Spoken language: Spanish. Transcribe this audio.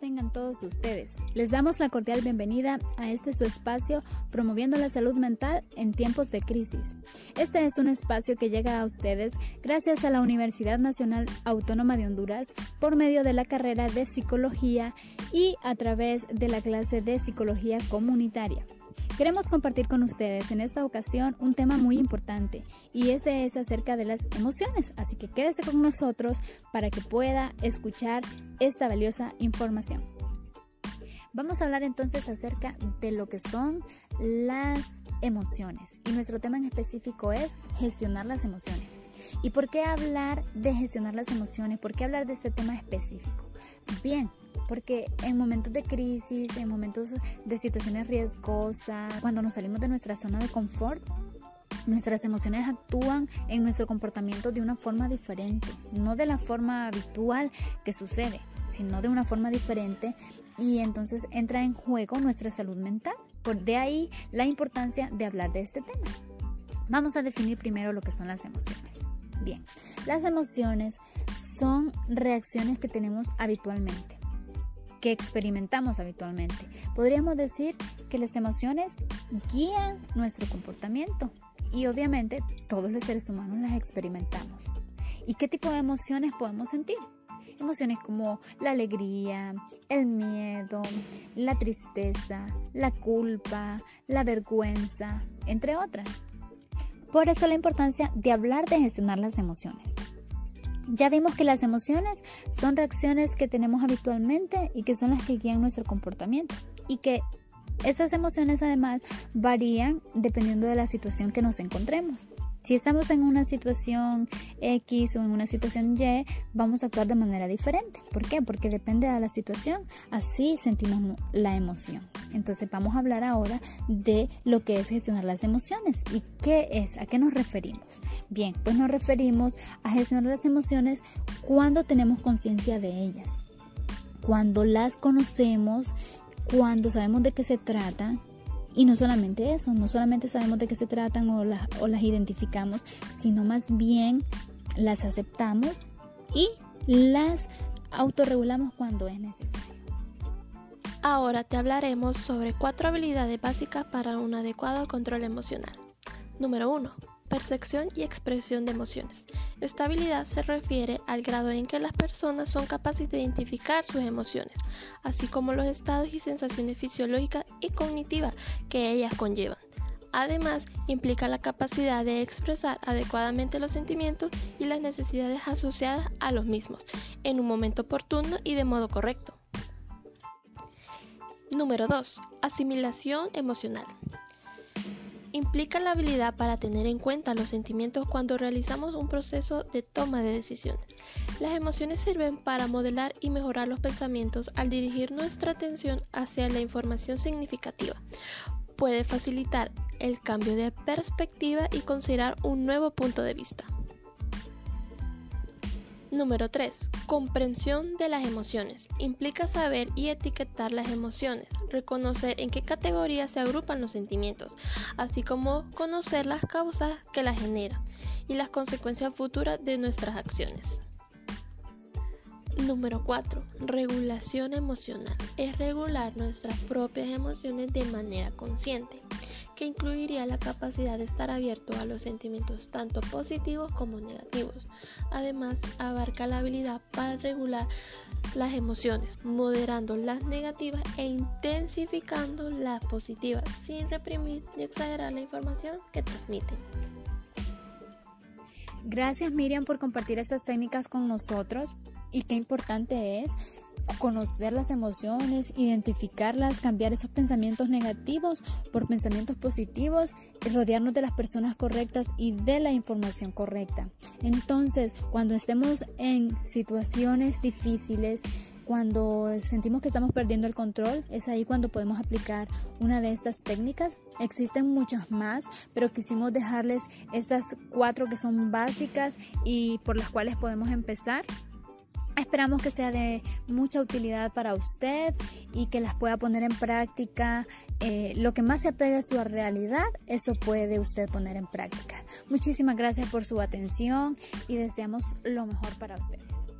tengan todos ustedes. Les damos la cordial bienvenida a este su espacio promoviendo la salud mental en tiempos de crisis. Este es un espacio que llega a ustedes gracias a la Universidad Nacional Autónoma de Honduras por medio de la carrera de psicología y a través de la clase de psicología comunitaria. Queremos compartir con ustedes en esta ocasión un tema muy importante y este es acerca de las emociones, así que quédese con nosotros para que pueda escuchar esta valiosa información. Vamos a hablar entonces acerca de lo que son las emociones y nuestro tema en específico es gestionar las emociones. ¿Y por qué hablar de gestionar las emociones? ¿Por qué hablar de este tema específico? Bien, porque en momentos de crisis, en momentos de situaciones riesgosas, cuando nos salimos de nuestra zona de confort, nuestras emociones actúan en nuestro comportamiento de una forma diferente, no de la forma habitual que sucede, sino de una forma diferente y entonces entra en juego nuestra salud mental. Por de ahí la importancia de hablar de este tema. Vamos a definir primero lo que son las emociones. Bien, las emociones son reacciones que tenemos habitualmente experimentamos habitualmente. Podríamos decir que las emociones guían nuestro comportamiento y obviamente todos los seres humanos las experimentamos. ¿Y qué tipo de emociones podemos sentir? Emociones como la alegría, el miedo, la tristeza, la culpa, la vergüenza, entre otras. Por eso la importancia de hablar de gestionar las emociones. Ya vimos que las emociones son reacciones que tenemos habitualmente y que son las que guían nuestro comportamiento y que esas emociones además varían dependiendo de la situación que nos encontremos. Si estamos en una situación X o en una situación Y, vamos a actuar de manera diferente. ¿Por qué? Porque depende de la situación, así sentimos la emoción. Entonces vamos a hablar ahora de lo que es gestionar las emociones y qué es, a qué nos referimos. Bien, pues nos referimos a gestionar las emociones cuando tenemos conciencia de ellas, cuando las conocemos, cuando sabemos de qué se trata y no solamente eso, no solamente sabemos de qué se tratan o las, o las identificamos, sino más bien las aceptamos y las autorregulamos cuando es necesario. Ahora te hablaremos sobre cuatro habilidades básicas para un adecuado control emocional. Número 1 percepción y expresión de emociones. Esta habilidad se refiere al grado en que las personas son capaces de identificar sus emociones, así como los estados y sensaciones fisiológicas y cognitivas que ellas conllevan. Además, implica la capacidad de expresar adecuadamente los sentimientos y las necesidades asociadas a los mismos, en un momento oportuno y de modo correcto. Número 2. Asimilación emocional implica la habilidad para tener en cuenta los sentimientos cuando realizamos un proceso de toma de decisiones. Las emociones sirven para modelar y mejorar los pensamientos al dirigir nuestra atención hacia la información significativa. Puede facilitar el cambio de perspectiva y considerar un nuevo punto de vista. Número 3. Comprensión de las emociones. Implica saber y etiquetar las emociones, reconocer en qué categorías se agrupan los sentimientos, así como conocer las causas que las generan y las consecuencias futuras de nuestras acciones. Número 4. Regulación emocional. Es regular nuestras propias emociones de manera consciente que incluiría la capacidad de estar abierto a los sentimientos tanto positivos como negativos. Además, abarca la habilidad para regular las emociones, moderando las negativas e intensificando las positivas, sin reprimir ni exagerar la información que transmiten. Gracias Miriam por compartir estas técnicas con nosotros y qué importante es conocer las emociones, identificarlas, cambiar esos pensamientos negativos por pensamientos positivos rodearnos de las personas correctas y de la información correcta. Entonces, cuando estemos en situaciones difíciles, cuando sentimos que estamos perdiendo el control, es ahí cuando podemos aplicar una de estas técnicas. Existen muchas más, pero quisimos dejarles estas cuatro que son básicas y por las cuales podemos empezar. Esperamos que sea de mucha utilidad para usted y que las pueda poner en práctica. Eh, lo que más se apegue a su realidad, eso puede usted poner en práctica. Muchísimas gracias por su atención y deseamos lo mejor para ustedes.